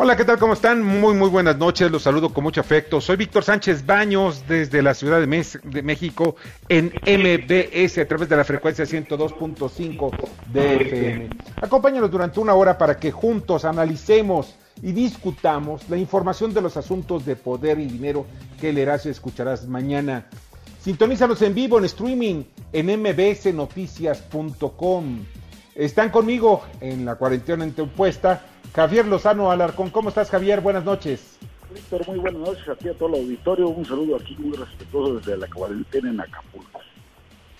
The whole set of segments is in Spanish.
Hola, ¿qué tal? ¿Cómo están? Muy, muy buenas noches. Los saludo con mucho afecto. Soy Víctor Sánchez Baños desde la Ciudad de, México en MBS a través de la frecuencia 102.5 de FM. Acompáñanos durante una hora para que juntos analicemos y discutamos la información de los asuntos de poder y dinero que leerás y escucharás mañana. Sintonízanos en vivo en streaming en mbsnoticias.com. Están conmigo en la cuarentena interpuesta Javier Lozano Alarcón. ¿Cómo estás, Javier? Buenas noches. Víctor, muy buenas noches a ti, a todo el auditorio. Un saludo aquí muy respetuoso desde la cuarentena en Acapulco.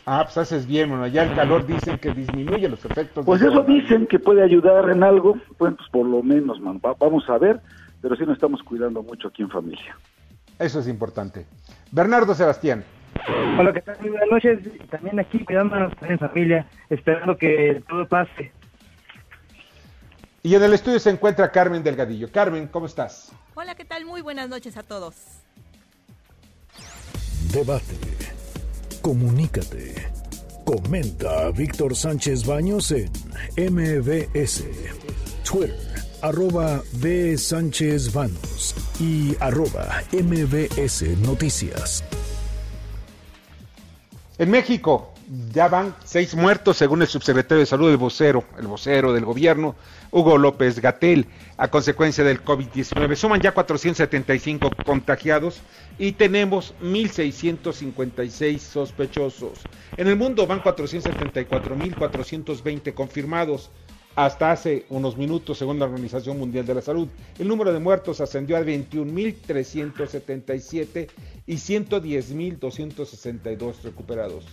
Ah, pues haces bien, bueno, ya el calor dicen que disminuye los efectos. Pues eso dicen que puede ayudar en algo, pues, pues por lo menos, man, vamos a ver, pero sí nos estamos cuidando mucho aquí en familia. Eso es importante. Bernardo Sebastián. Hola, ¿qué tal? Muy buenas noches. También aquí cuidándonos en familia, esperando que todo pase. Y en el estudio se encuentra Carmen Delgadillo. Carmen, ¿cómo estás? Hola, ¿qué tal? Muy buenas noches a todos. Debate. Comunícate. Comenta a Víctor Sánchez Baños en MBS. Twitter, arroba B. Sánchez Baños y arroba MBS Noticias. En México ya van seis muertos según el subsecretario de Salud, el vocero, el vocero del gobierno, Hugo López Gatel, a consecuencia del COVID-19. Suman ya 475 contagiados y tenemos 1.656 sospechosos. En el mundo van 474.420 confirmados hasta hace unos minutos, según la Organización Mundial de la Salud. El número de muertos ascendió a 21.377 y 110.262 recuperados.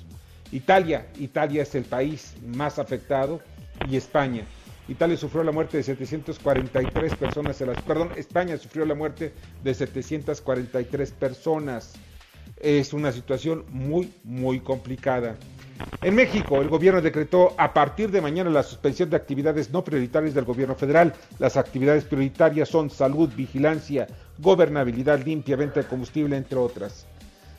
Italia, Italia es el país más afectado y España. Italia sufrió la muerte de 743 personas, perdón, España sufrió la muerte de 743 personas. Es una situación muy, muy complicada. En México, el gobierno decretó a partir de mañana la suspensión de actividades no prioritarias del gobierno federal. Las actividades prioritarias son salud, vigilancia, gobernabilidad limpia, venta de combustible, entre otras.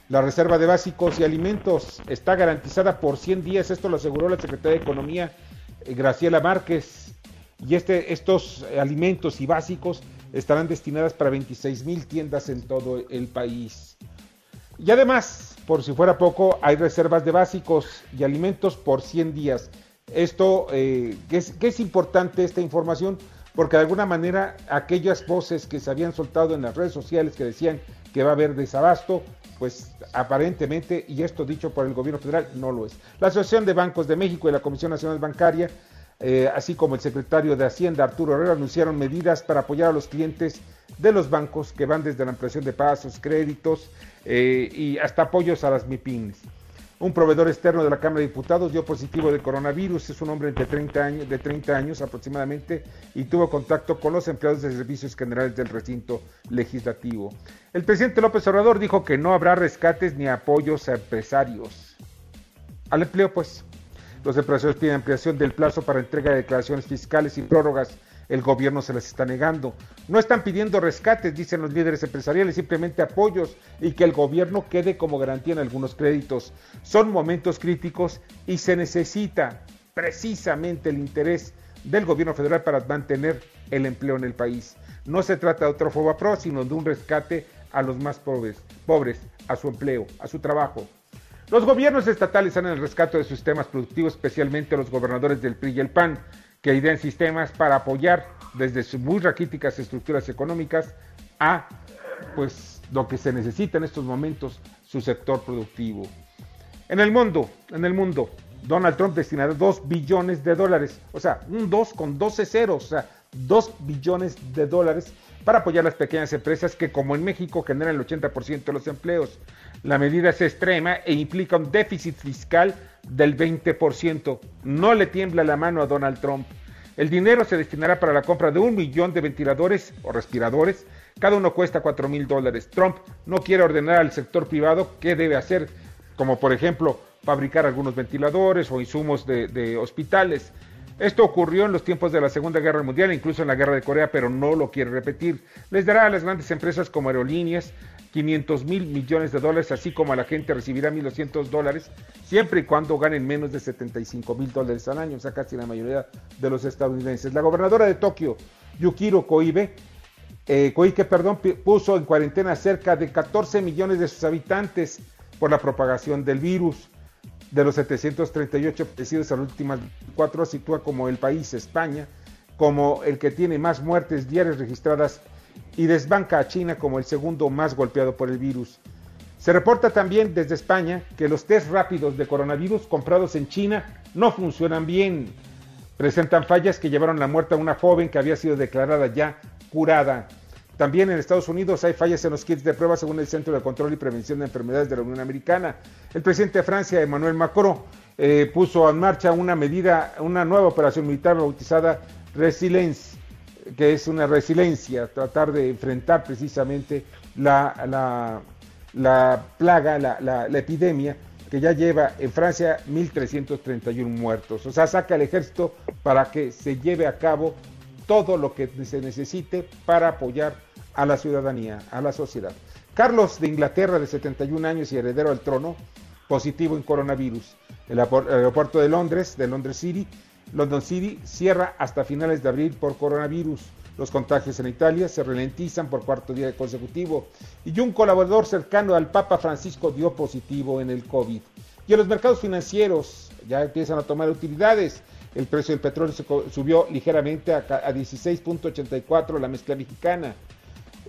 La reserva de básicos y alimentos está garantizada por 100 días. Esto lo aseguró la secretaria de Economía, eh, Graciela Márquez. Y este, estos alimentos y básicos estarán destinados para 26 mil tiendas en todo el país. Y además, por si fuera poco, hay reservas de básicos y alimentos por 100 días. Esto, eh, es importante esta información, porque de alguna manera aquellas voces que se habían soltado en las redes sociales que decían que va a haber desabasto, pues aparentemente, y esto dicho por el gobierno federal, no lo es. La Asociación de Bancos de México y la Comisión Nacional Bancaria, eh, así como el secretario de Hacienda, Arturo Herrera, anunciaron medidas para apoyar a los clientes de los bancos que van desde la ampliación de pasos, créditos eh, y hasta apoyos a las MIPINs. Un proveedor externo de la Cámara de Diputados dio positivo de coronavirus, es un hombre entre 30 años, de 30 años aproximadamente y tuvo contacto con los empleados de servicios generales del recinto legislativo. El presidente López Obrador dijo que no habrá rescates ni apoyos a empresarios. Al empleo, pues. Los empresarios piden ampliación del plazo para entrega de declaraciones fiscales y prórrogas el gobierno se las está negando. No están pidiendo rescates, dicen los líderes empresariales, simplemente apoyos y que el gobierno quede como garantía en algunos créditos. Son momentos críticos y se necesita precisamente el interés del gobierno federal para mantener el empleo en el país. No se trata de otro FOBAPRO, sino de un rescate a los más pobres, pobres, a su empleo, a su trabajo. Los gobiernos estatales están en el rescate de sus sistemas productivos, especialmente los gobernadores del PRI y el PAN que idean sistemas para apoyar desde sus muy raquíticas estructuras económicas a pues lo que se necesita en estos momentos, su sector productivo. En el mundo, en el mundo, Donald Trump destinará 2 billones de dólares, o sea, un 2 con 12 ceros, o sea, 2 billones de dólares para apoyar las pequeñas empresas que como en México generan el 80% de los empleos. La medida es extrema e implica un déficit fiscal del 20%. No le tiembla la mano a Donald Trump. El dinero se destinará para la compra de un millón de ventiladores o respiradores. Cada uno cuesta 4 mil dólares. Trump no quiere ordenar al sector privado qué debe hacer, como por ejemplo fabricar algunos ventiladores o insumos de, hospitales. Esto ocurrió en los tiempos de la Segunda Guerra Mundial, incluso en la Guerra de Corea, pero no lo quiere repetir. Les dará a las grandes empresas como aerolíneas 500 mil millones de dólares, así como a la gente recibirá 1.200 dólares, siempre y cuando ganen menos de 75 mil dólares al año, o sea, casi la mayoría de los estadounidenses. La gobernadora de Tokio, Yukiro Koibe, eh, Koike, perdón, puso en cuarentena cerca de 14 millones de sus habitantes por la propagación del virus. De los 738 fallecidos en las últimas cuatro, sitúa como el país, España, como el que tiene más muertes diarias registradas y desbanca a China como el segundo más golpeado por el virus. Se reporta también desde España que los test rápidos de coronavirus comprados en China no funcionan bien. Presentan fallas que llevaron la muerte a una joven que había sido declarada ya curada. También en Estados Unidos hay fallas en los kits de prueba según el Centro de Control y Prevención de Enfermedades de la Unión Americana. El presidente de Francia, Emmanuel Macron, eh, puso en marcha una medida, una nueva operación militar bautizada Resilience, que es una resiliencia, tratar de enfrentar precisamente la, la, plaga, la, la, epidemia que ya lleva en Francia 1.331 muertos. O sea, saca el ejército para que se lleve a cabo todo lo que se necesite para apoyar a la ciudadanía, a la sociedad. Carlos de Inglaterra, de 71 años y heredero al trono, positivo en coronavirus. El aeropuerto de Londres, de Londres City, London City cierra hasta finales de abril por coronavirus. Los contagios en Italia se ralentizan por cuarto día consecutivo y un colaborador cercano al Papa Francisco dio positivo en el COVID. Y en los mercados financieros ya empiezan a tomar utilidades. El precio del petróleo subió ligeramente a 16.84 la mezcla mexicana.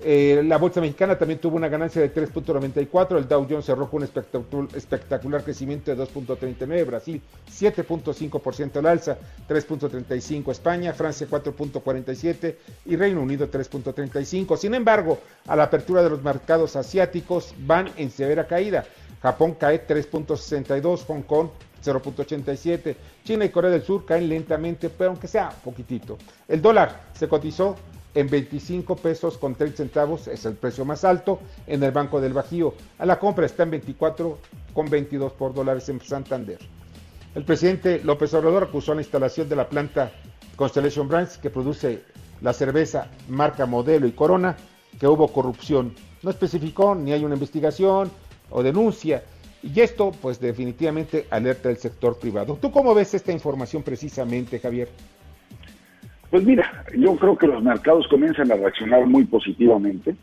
Eh, la bolsa mexicana también tuvo una ganancia de 3.94, el Dow Jones cerró con un espectacular crecimiento de 2.39, Brasil 7.5% al alza, 3.35 España, Francia 4.47 y Reino Unido 3.35. Sin embargo, a la apertura de los mercados asiáticos van en severa caída. Japón cae 3.62, Hong Kong 0.87. China y Corea del Sur caen lentamente, pero aunque sea poquitito. El dólar se cotizó en 25 pesos con 30 centavos, es el precio más alto en el Banco del Bajío. A la compra está en 24 con 22 por dólares en Santander. El presidente López Obrador acusó la instalación de la planta Constellation Brands que produce la cerveza marca Modelo y Corona que hubo corrupción. No especificó ni hay una investigación o denuncia. Y esto, pues definitivamente alerta al sector privado. ¿Tú cómo ves esta información precisamente, Javier? Pues mira, yo creo que los mercados comienzan a reaccionar muy positivamente,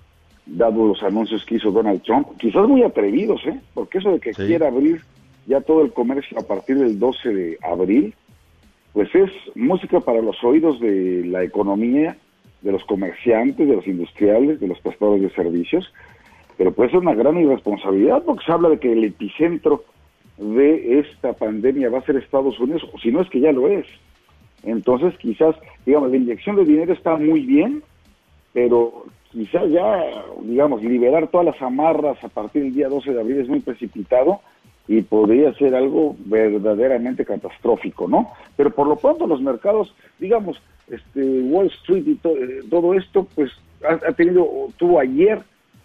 dado los anuncios que hizo Donald Trump, quizás muy atrevidos, ¿eh? Porque eso de que quiera abrir ya todo el comercio a partir del 12 de abril, pues es música para los oídos de la economía, de los comerciantes, de los industriales, de los prestadores de servicios, pero puede ser una gran irresponsabilidad porque se habla de que el epicentro de esta pandemia va a ser Estados Unidos, o si no es que ya lo es. Entonces, quizás, digamos, la inyección de dinero está muy bien, pero quizás ya, digamos, liberar todas las amarras a partir del día 12 de abril es muy precipitado y podría ser algo verdaderamente catastrófico, ¿no? Pero por lo pronto los mercados, digamos, este Wall Street y eh, todo esto, pues ha, tenido, tuvo ayer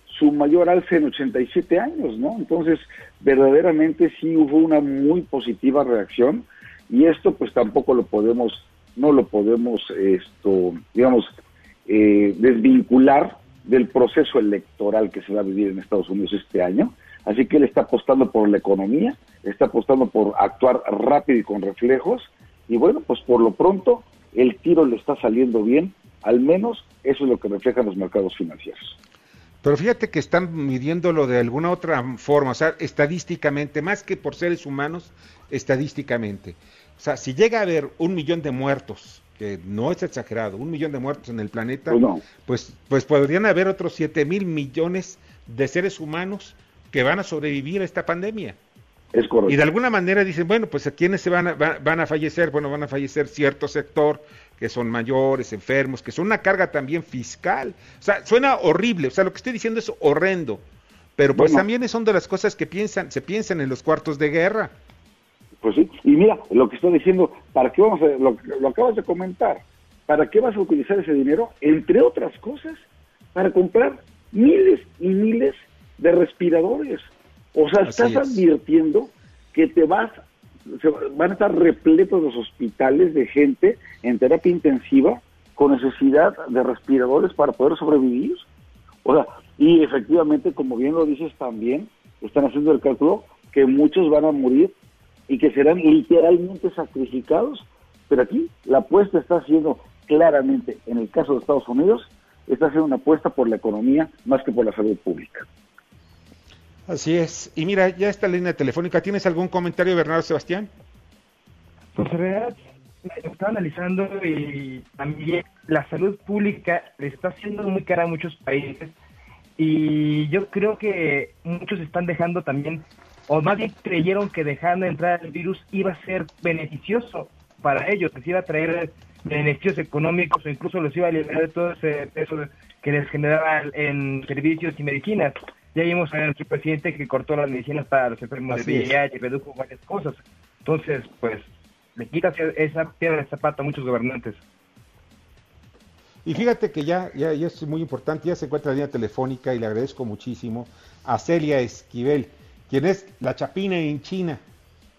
su mayor alza en 87 años, ¿no? Entonces, verdaderamente sí hubo una muy positiva reacción y esto pues tampoco lo podemos no lo podemos esto digamos eh, desvincular del proceso electoral que se va a vivir en Estados Unidos este año. Así que él está apostando por la economía está apostando por actuar rápido y con reflejos. Y bueno pues por lo pronto el tiro le está saliendo bien. Al menos eso es lo que reflejan los mercados financieros. Pero fíjate que están midiéndolo de alguna otra forma, o sea, estadísticamente, más que por seres humanos, estadísticamente. O sea, si llega a haber un millón de muertos, que no es exagerado, un millón de muertos en el planeta, pues, pues, pues, podrían haber otros 7 mil millones de seres humanos que van a sobrevivir a esta pandemia. Es correcto. Y de alguna manera dicen, bueno, pues a quiénes se van a, van a fallecer, bueno, van a fallecer cierto sector que son mayores, enfermos, que son una carga también fiscal. O sea, suena horrible, o sea, lo que estoy diciendo es horrendo, pero pues también son de las cosas que piensan, se piensan en los cuartos de guerra. Pues sí, y mira, lo que estoy diciendo, ¿para qué vamos a, lo, lo acabas de comentar, ¿para qué vas a utilizar ese dinero? Entre otras cosas, para comprar miles y miles de respiradores. O sea, estás advirtiendo que te vas, van a estar repletos los hospitales de gente en terapia intensiva con necesidad de respiradores para poder sobrevivir. O sea, y efectivamente, como bien lo dices también, están haciendo el cálculo que muchos van a morir y que serán literalmente sacrificados. Pero aquí la apuesta está siendo claramente, en el caso de Estados Unidos, está haciendo una apuesta por la economía más que por la salud pública. Así es. Y mira, ya está la línea telefónica. ¿Tienes algún comentario, Bernardo Sebastián? Pues en realidad, estaba analizando y también la salud pública le está haciendo muy cara a muchos países y yo creo que muchos están dejando también, o más bien creyeron que dejando entrar el virus iba a ser beneficioso para ellos, les iba a traer beneficios económicos o incluso los iba a liberar de todo ese peso que les generaba en servicios y medicinas. Ya vimos a nuestro presidente que cortó las medicinas para los enfermos de VIH y redujo varias cosas. Entonces, pues, le quita esa piedra de zapato a muchos gobernantes. Y fíjate que ya, ya, ya es muy importante, ya se encuentra la línea telefónica y le agradezco muchísimo a Celia Esquivel, quien es la chapina en China,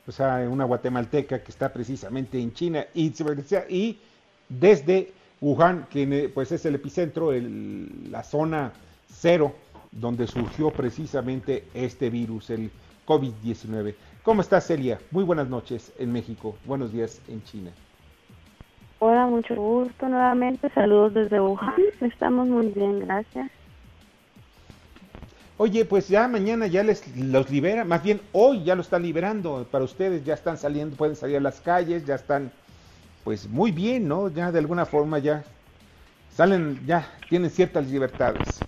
o sea, una guatemalteca que está precisamente en China y, y desde Wuhan, que pues es el epicentro, el, la zona cero donde surgió precisamente este virus, el COVID-19. ¿Cómo estás, Celia? Muy buenas noches en México, buenos días en China. Hola, mucho gusto nuevamente. Saludos desde Wuhan. Estamos muy bien, gracias. Oye, pues ya mañana ya les los libera, más bien hoy ya lo están liberando para ustedes, ya están saliendo, pueden salir a las calles, ya están pues muy bien, ¿no? Ya de alguna forma ya salen, ya tienen ciertas libertades.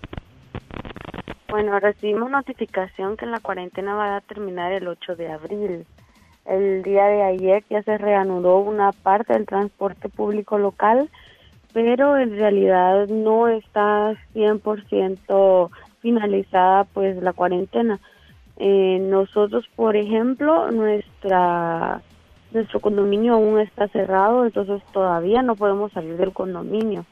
Bueno, recibimos notificación que la cuarentena va a terminar el 8 de abril. El día de ayer ya se reanudó una parte del transporte público local, pero en realidad no está 100% finalizada pues la cuarentena. Eh, nosotros, por ejemplo, nuestra nuestro condominio aún está cerrado, entonces todavía no podemos salir del condominio.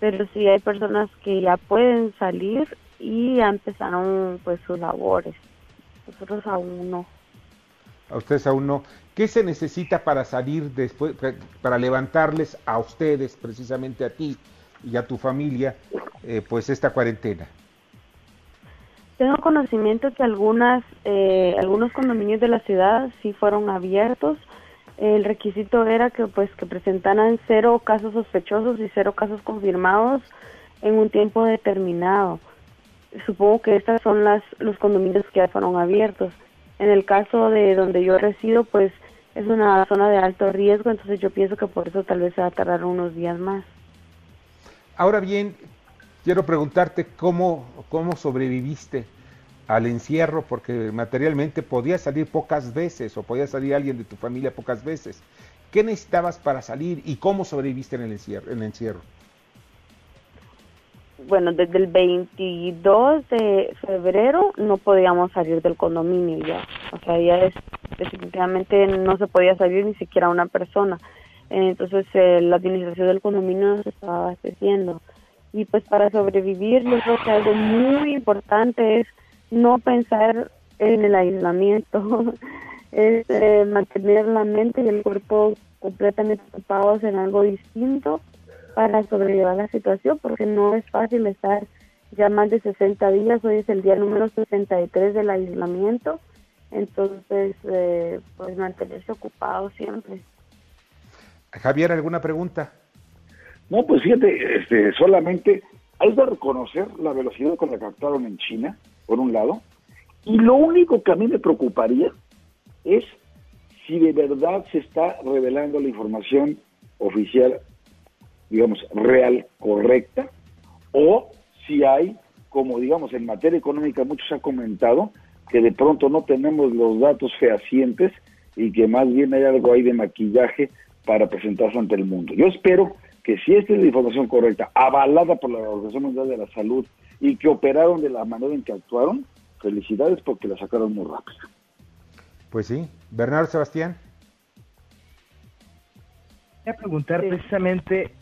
Pero sí hay personas que ya pueden salir y ya empezaron pues sus labores. Nosotros aún no. A ustedes aún no. ¿Qué se necesita para salir después, para levantarles a ustedes, precisamente a ti y a tu familia, eh, pues esta cuarentena? Tengo conocimiento que algunas, eh, algunos condominios de la ciudad sí fueron abiertos. El requisito era que pues que presentaran cero casos sospechosos y cero casos confirmados en un tiempo determinado supongo que estas son las los condominios que ya fueron abiertos. En el caso de donde yo resido, pues es una zona de alto riesgo, entonces yo pienso que por eso tal vez se va a tardar unos días más. Ahora bien, quiero preguntarte cómo, cómo sobreviviste al encierro, porque materialmente podías salir pocas veces o podía salir alguien de tu familia pocas veces. ¿Qué necesitabas para salir y cómo sobreviviste en el encierro? En el encierro? bueno, desde el 22 de febrero no podíamos salir del condominio ya. O sea, ya definitivamente no se podía salir ni siquiera una persona. Entonces eh, la administración del condominio se estaba abasteciendo. Y pues para sobrevivir yo creo que algo muy importante es no pensar en el aislamiento, es eh, mantener la mente y el cuerpo completamente ocupados en algo distinto para sobrellevar la situación, porque no es fácil estar ya más de 60 días, hoy es el día número 63 del aislamiento, entonces eh, pues mantenerse ocupado siempre. Javier, ¿alguna pregunta? No, pues fíjate, este, solamente hay que reconocer la velocidad con la que actuaron en China, por un lado, y lo único que a mí me preocuparía es si de verdad se está revelando la información oficial digamos, real, correcta, o si hay, como digamos, en materia económica mucho se ha comentado, que de pronto no tenemos los datos fehacientes y que más bien hay algo ahí de maquillaje para presentarse ante el mundo. Yo espero que si esta es la información correcta, avalada por la Organización Mundial de la Salud y que operaron de la manera en que actuaron, felicidades porque la sacaron muy rápido. Pues sí. Bernardo Sebastián. Voy a preguntar precisamente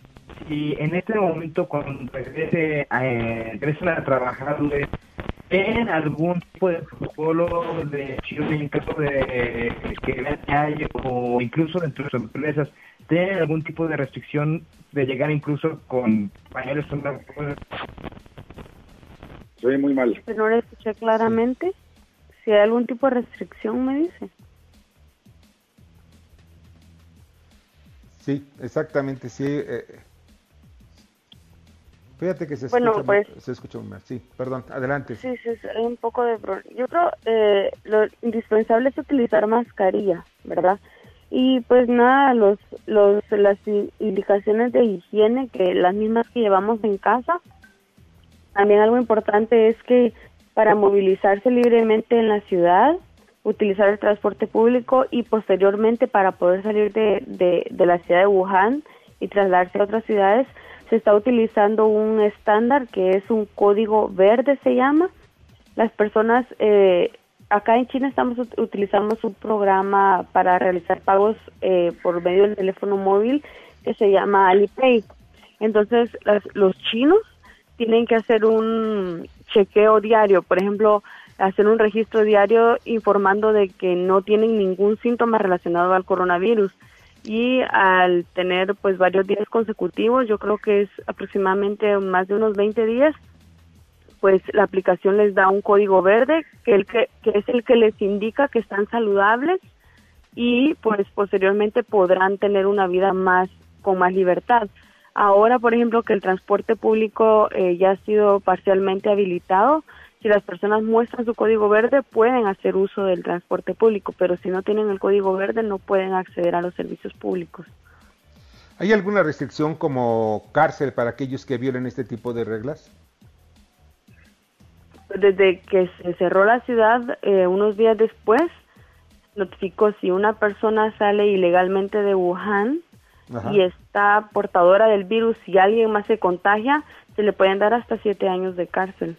si en este momento cuando regrese, eh, regresen a trabajar, ¿tienen algún tipo de protocolo de en caso de que hay o incluso dentro de sus empresas, ¿tienen algún tipo de restricción de llegar incluso con pañales Soy muy mal. Pero no le escuché claramente. Si hay algún tipo de restricción, me dice. Sí, exactamente, sí. Eh, fíjate que se, escucha, pues, se escucha muy mal. Sí, perdón, adelante. Sí, sí, hay un poco de Yo creo eh, lo indispensable es utilizar mascarilla, ¿verdad? Y pues nada, los, los, las indicaciones de higiene, que las mismas que llevamos en casa. También algo importante es que para movilizarse libremente en la ciudad, utilizar el transporte público y posteriormente para poder salir de, de, la ciudad de Wuhan y trasladarse a otras ciudades, se está utilizando un estándar que es un código verde, se llama. Las personas, eh, acá en China estamos utilizamos un programa para realizar pagos eh, por medio del teléfono móvil que se llama Alipay. Entonces, los chinos tienen que hacer un chequeo diario. Por ejemplo, hacer un registro diario informando de que no tienen ningún síntoma relacionado al coronavirus y al tener pues varios días consecutivos, yo creo que es aproximadamente más de unos 20 días, pues la aplicación les da un código verde que, el que, es el que les indica que están saludables y pues posteriormente podrán tener una vida más con más libertad. Ahora, por ejemplo, que el transporte público eh, ya ha sido parcialmente habilitado, si las personas muestran su código verde, pueden hacer uso del transporte público, pero si no tienen el código verde, no pueden acceder a los servicios públicos. ¿Hay alguna restricción como cárcel para aquellos que violen este tipo de reglas? Desde que se cerró la ciudad, eh, unos días después, notificó si una persona sale ilegalmente de Wuhan y está portadora del virus y alguien más se contagia, se le pueden dar hasta siete años de cárcel.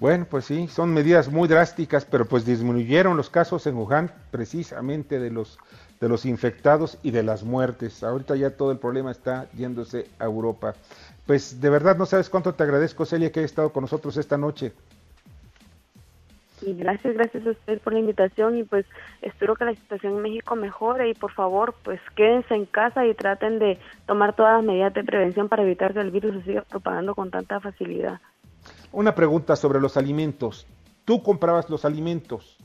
Bueno, pues sí, son medidas muy drásticas, pero pues disminuyeron los casos en Wuhan precisamente de los de los infectados y de las muertes. Ahorita ya todo el problema está yéndose a Europa. Pues de verdad no sabes cuánto te agradezco, Celia, que hayas estado con nosotros esta noche. Y gracias, gracias a usted por la invitación y pues espero que la situación en México mejore y por favor pues quédense en casa y traten de tomar todas las medidas de prevención para evitar que el virus se siga propagando con tanta facilidad. Una pregunta sobre los alimentos. ¿Tú comprabas los alimentos?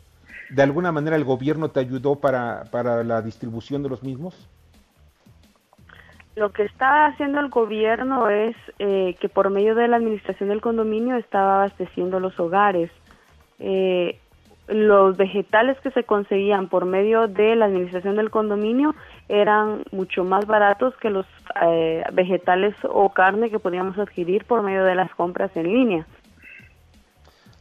¿De alguna manera el gobierno te ayudó para, para la distribución de los mismos? Lo que está haciendo el gobierno es eh, que por medio de la administración del condominio estaba abasteciendo los hogares. Eh, los vegetales que se conseguían por medio de la administración del condominio eran mucho más baratos que los eh, vegetales o carne que podíamos adquirir por medio de las compras en línea.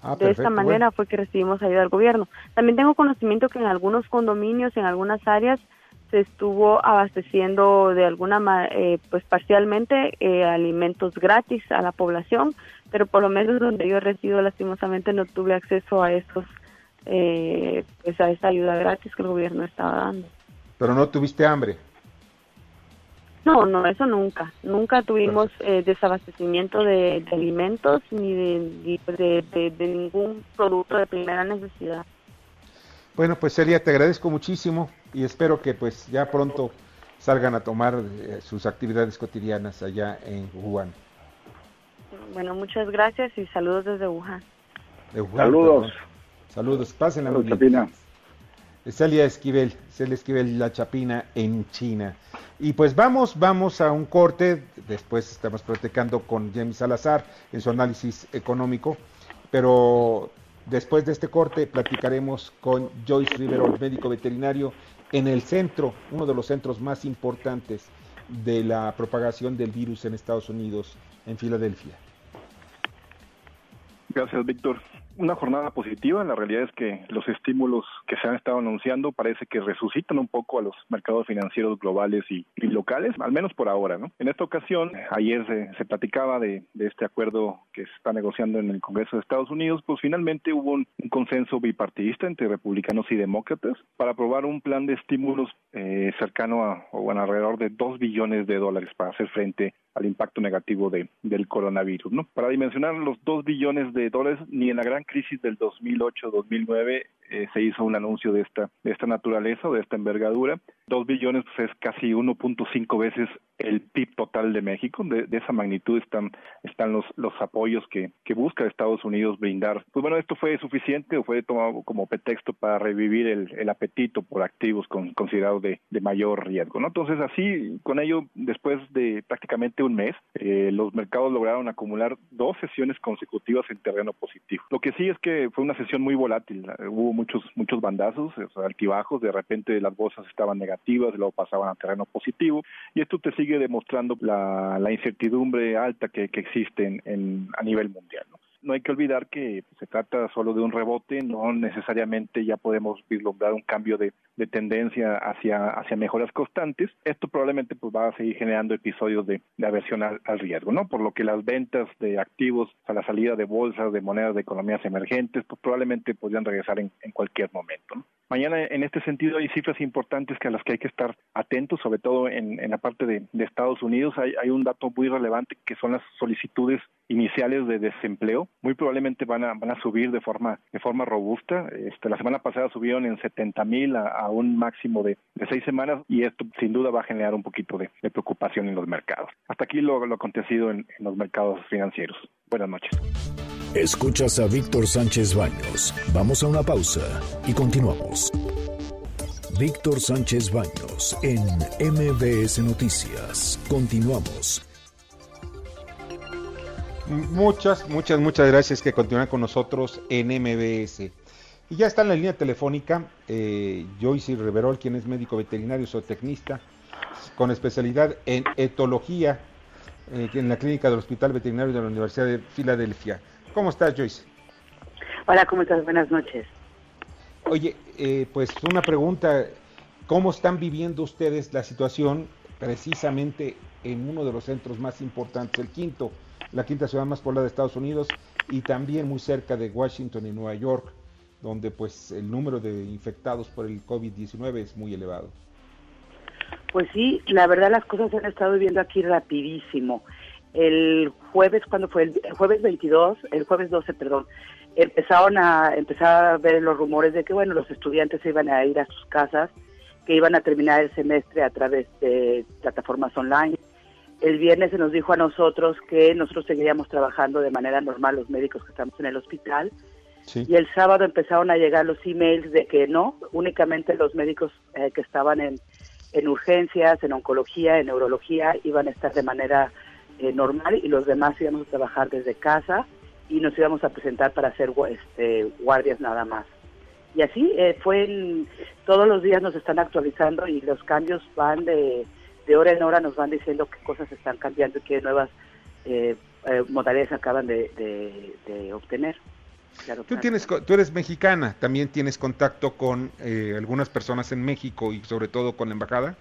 Ah, de esta manera fue que recibimos ayuda del gobierno. También tengo conocimiento que en algunos condominios, en algunas áreas, se estuvo abasteciendo de alguna eh, pues parcialmente eh, alimentos gratis a la población, pero por lo menos donde yo resido lastimosamente no tuve acceso a esos eh, pues a esa ayuda gratis que el gobierno estaba dando. Pero no tuviste hambre. No, no, eso nunca. Nunca tuvimos eh, desabastecimiento de, alimentos ni de, de, ningún producto de primera necesidad. Bueno, pues Celia, te agradezco muchísimo y espero que pues ya pronto salgan a tomar eh, sus actividades cotidianas allá en Wuhan. Bueno, muchas gracias y saludos desde Wuhan. saludos. Saludos, pásenla muy bien. Celia Esquivel, Celia Esquivel, la Chapina en China. Y pues vamos, vamos a un corte, después estamos platicando con James Salazar en su análisis económico, pero después de este corte platicaremos con Joyce Rivero, médico veterinario, en el centro, uno de los centros más importantes de la propagación del virus en Estados Unidos, en Filadelfia. Gracias, Víctor una jornada positiva. La realidad es que los estímulos que se han estado anunciando parece que resucitan un poco a los mercados financieros globales y, locales, al menos por ahora. ¿no? En esta ocasión, ayer se, platicaba de, este acuerdo que se está negociando en el Congreso de Estados Unidos, pues finalmente hubo un, consenso bipartidista entre republicanos y demócratas para aprobar un plan de estímulos eh, cercano a, o alrededor de 2 billones de dólares para hacer frente al impacto negativo de, del coronavirus. ¿no? Para dimensionar los 2 billones de dólares, ni en la gran crisis del 2008-2009 eh, se hizo un anuncio de esta, de esta naturaleza de esta envergadura. Dos billones pues, es casi 1.5 veces el PIB total de México. De, esa magnitud están, están los, los apoyos que, que busca Estados Unidos brindar. Pues bueno, esto fue suficiente o fue tomado como pretexto para revivir el, el apetito por activos con, considerados de, de mayor riesgo. ¿no? Entonces, así, con ello, después de prácticamente un mes, eh, los mercados lograron acumular dos sesiones consecutivas en terreno positivo. Lo que sí es que fue una sesión muy volátil. Hubo muchos muchos bandazos, altibajos, de repente las bolsas estaban negativas, luego pasaban a terreno positivo, y esto te sigue demostrando la, la incertidumbre alta que, que existe en, a nivel mundial. ¿no? No hay que olvidar que se trata solo de un rebote, no necesariamente ya podemos vislumbrar un cambio de, tendencia hacia, mejoras constantes. Esto probablemente pues va a seguir generando episodios de, aversión al, riesgo, ¿no? Por lo que las ventas de activos a la salida de bolsas, de monedas de economías emergentes, pues probablemente podrían regresar en, cualquier momento. Mañana, en este sentido, hay cifras importantes que a las que hay que estar atentos, sobre todo en, la parte de, Estados Unidos. Hay un dato muy relevante que son las solicitudes iniciales de desempleo muy probablemente van a van a subir de forma de forma robusta. Este la semana pasada subieron en 70 mil a, un máximo de, seis semanas y esto sin duda va a generar un poquito de, preocupación en los mercados. Hasta aquí lo, lo acontecido en, en los mercados financieros. Buenas noches. Escuchas a Víctor Sánchez Baños. Vamos a una pausa y continuamos. Víctor Sánchez Baños en MBS Noticias. Continuamos Muchas, muchas, muchas gracias que continúan con nosotros en MBS. Y ya está en la línea telefónica eh, Joyce Riverol, quien es médico veterinario zootecnista con especialidad en etología eh, en la clínica del Hospital Veterinario de la Universidad de Filadelfia. ¿Cómo estás, Joyce? Hola, ¿cómo estás? Buenas noches. Oye, eh, pues una pregunta, ¿cómo están viviendo ustedes la situación precisamente en uno de los centros más importantes, el quinto, la quinta ciudad más poblada de Estados Unidos y también muy cerca de Washington y Nueva York, donde pues el número de infectados por el COVID-19 es muy elevado. Pues sí, la verdad las cosas se han estado viendo aquí rapidísimo. El jueves, cuando fue el, jueves 22, el jueves 12, perdón, empezaron a empezar a ver los rumores de que bueno, los estudiantes se iban a ir a sus casas, que iban a terminar el semestre a través de plataformas online el viernes se nos dijo a nosotros que nosotros seguiríamos trabajando de manera normal los médicos que estamos en el hospital. Y el sábado empezaron a llegar los emails de que no, únicamente los médicos eh, que estaban en, en urgencias, en oncología, en neurología, iban a estar de manera eh, normal y los demás íbamos a trabajar desde casa y nos íbamos a presentar para hacer este, guardias nada más. Y así eh, fue, todos los días nos están actualizando y los cambios van de de hora en hora nos van diciendo qué cosas están cambiando y qué nuevas eh, eh, modalidades acaban de, obtener. tú, tienes, tú eres mexicana, también tienes contacto con eh, algunas personas en México y sobre todo con la embajada.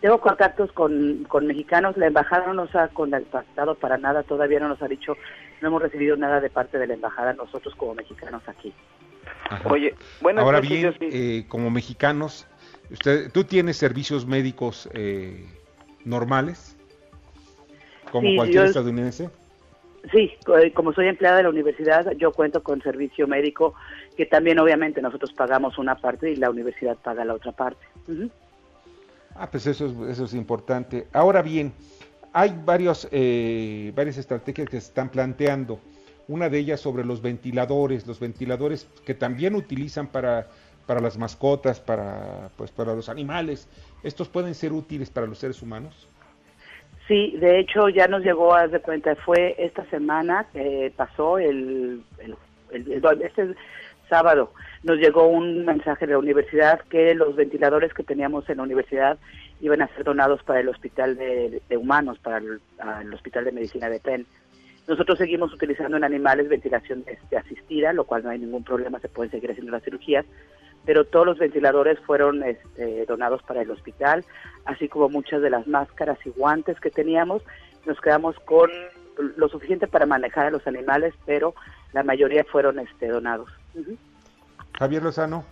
Tengo contactos con, con mexicanos, la embajada no nos ha contactado para nada, todavía no nos ha dicho, no hemos recibido nada de parte de la embajada nosotros como mexicanos aquí. Oye, bueno, ahora bien, como mexicanos, Usted, ¿Tú tienes servicios médicos eh, normales? Como cualquier estadounidense. Sí, eh, como soy empleada de la universidad, yo cuento con servicio médico que también obviamente nosotros pagamos una parte y la universidad paga la otra parte. Ah, pues eso es, eso es importante. Ahora bien, hay varios, eh, varias estrategias que se están planteando. Una de ellas sobre los ventiladores, los ventiladores que también utilizan para para las mascotas, para, pues, para los animales. ¿Estos pueden ser útiles para los seres humanos? Sí, de hecho ya nos llegó a de cuenta, fue esta semana que pasó el, este sábado, nos llegó un mensaje de la universidad que los ventiladores que teníamos en la universidad iban a ser donados para el hospital de, humanos, para el, hospital de medicina de Penn. Nosotros seguimos utilizando en animales ventilación asistida, lo cual no hay ningún problema, se pueden seguir haciendo las cirugías, pero todos los ventiladores fueron este, donados para el hospital, así como muchas de las máscaras y guantes que teníamos. Nos quedamos con lo suficiente para manejar a los animales, pero la mayoría fueron este, donados. Javier Lozano.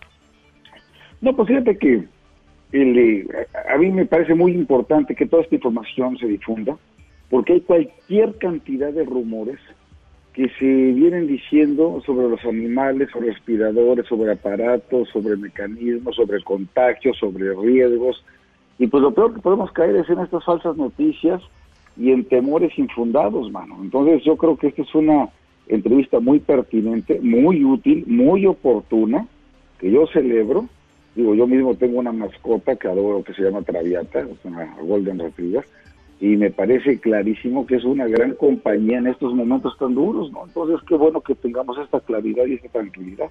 No, pues fíjate que el, a mí me parece muy importante que toda esta información se difunda, porque hay cualquier cantidad de rumores que se vienen diciendo sobre los animales, sobre respiradores, sobre aparatos, sobre mecanismos, sobre contagios, sobre riesgos. Y pues lo peor que podemos caer es en estas falsas noticias y en temores infundados, mano. Entonces yo creo que esta es una entrevista muy pertinente, muy útil, muy oportuna, que yo celebro. Digo, yo mismo tengo una mascota que adoro que se llama Traviata, una Golden Retriever y me parece clarísimo que es una gran compañía en estos momentos tan duros, ¿no? Entonces, qué bueno que tengamos esta claridad y esta tranquilidad.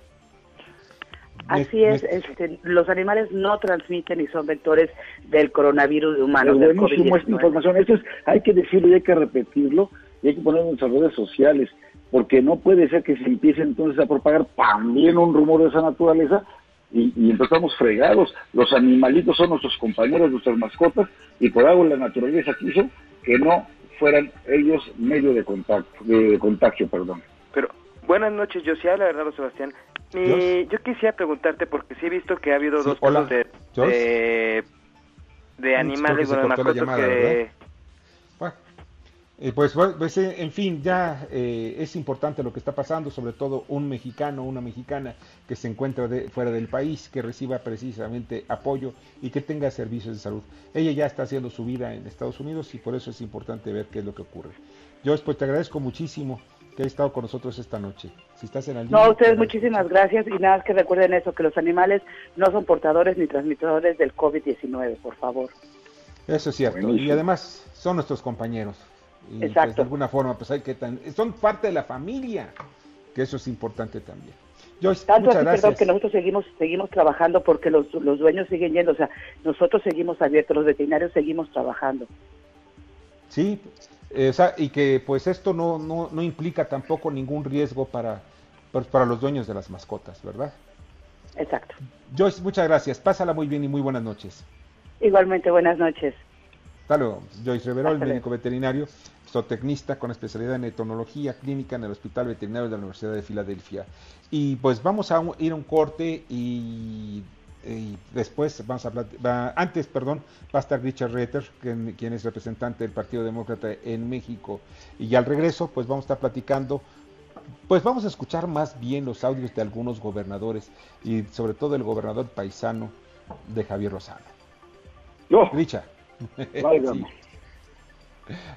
Así es, este, los animales no transmiten y son vectores del coronavirus de humanos. Es buenísimo esta información, esto es, hay que decirlo y hay que repetirlo y hay que ponerlo en nuestras redes sociales, porque no puede ser que se empiece entonces a propagar también un rumor de esa naturaleza y, y empezamos fregados. Los animalitos son nuestros compañeros, nuestras mascotas, y por algo la naturaleza quiso que no fueran ellos medio de contacto, de contagio, perdón. Pero buenas noches, yo la verdad, Sebastián. yo quisiera preguntarte porque sí he visto que ha habido dos casos de, de, de animales, bueno, mascotas que eh, pues, pues eh, en fin, ya eh, es importante lo que está pasando, sobre todo un mexicano, una mexicana que se encuentra fuera del país, que reciba precisamente apoyo y que tenga servicios de salud. Ella ya está haciendo su vida en Estados Unidos y por eso es importante ver qué es lo que ocurre. Yo pues te agradezco muchísimo que hayas estado con nosotros esta noche. Si estás en el No, a ustedes muchísimas gracias y nada más que recuerden eso, que los animales no son portadores ni transmisores del COVID-19, por favor. Eso es cierto. Y además son nuestros compañeros. Y pues, de alguna forma, pues hay que... son parte de la familia, que eso es importante también. Joyce, Tanto así, perdón, que nosotros seguimos seguimos trabajando porque los, los dueños siguen yendo, o sea, nosotros seguimos abiertos, los veterinarios seguimos trabajando. Sí, eh, y que pues esto no, no, no implica tampoco ningún riesgo para, pues, para los dueños de las mascotas, ¿verdad? Exacto. Joyce, muchas gracias. Pásala muy bien y muy buenas noches. Igualmente, buenas noches. Hasta luego. Joyce Reverol, médico veterinario, zootecnista con especialidad en etología clínica en el Hospital Veterinario de la Universidad de Filadelfia. Y pues vamos a ir a un corte y, después vamos a hablar, antes, perdón, va a estar Richard Retter, quien, es representante del Partido Demócrata en México. Y al regreso, pues vamos a estar platicando pues vamos a escuchar más bien los audios de algunos gobernadores y sobre todo el gobernador paisano de Javier Rosado. No. Vai, Gama.